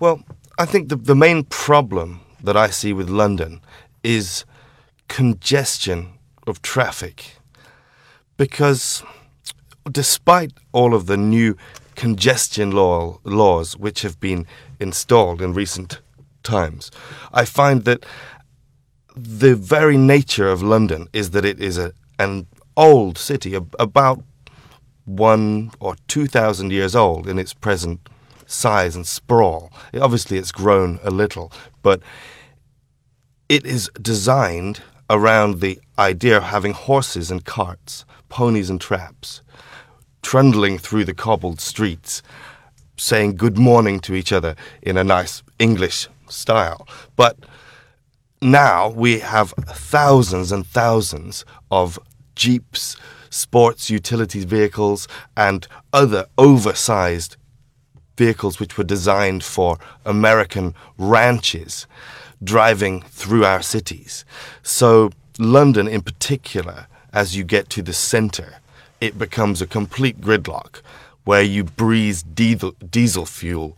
Well, I think the, the main problem that I see with London is congestion of traffic. Because despite all of the new congestion law, laws which have been installed in recent times, I find that the very nature of London is that it is a, an old city, about one or two thousand years old in its present size and sprawl. Obviously, it's grown a little, but it is designed around the idea of having horses and carts, ponies and traps, trundling through the cobbled streets, saying good morning to each other in a nice English style. But now we have thousands and thousands of jeeps, sports utilities vehicles, and other oversized vehicles which were designed for American ranches driving through our cities. So, London in particular, as you get to the center, it becomes a complete gridlock where you breathe diesel, diesel fuel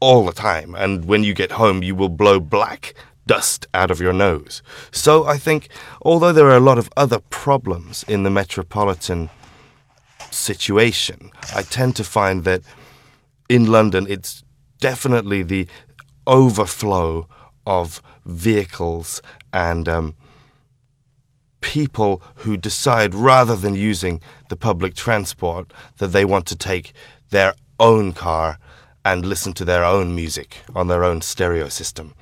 all the time. And when you get home, you will blow black dust out of your nose. So I think, although there are a lot of other problems in the metropolitan situation, I tend to find that in London it's definitely the overflow of vehicles and um, people who decide rather than using the public transport that they want to take their own car and listen to their own music on their own stereo system.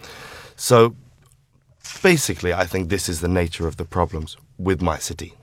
So basically, I think this is the nature of the problems with my city.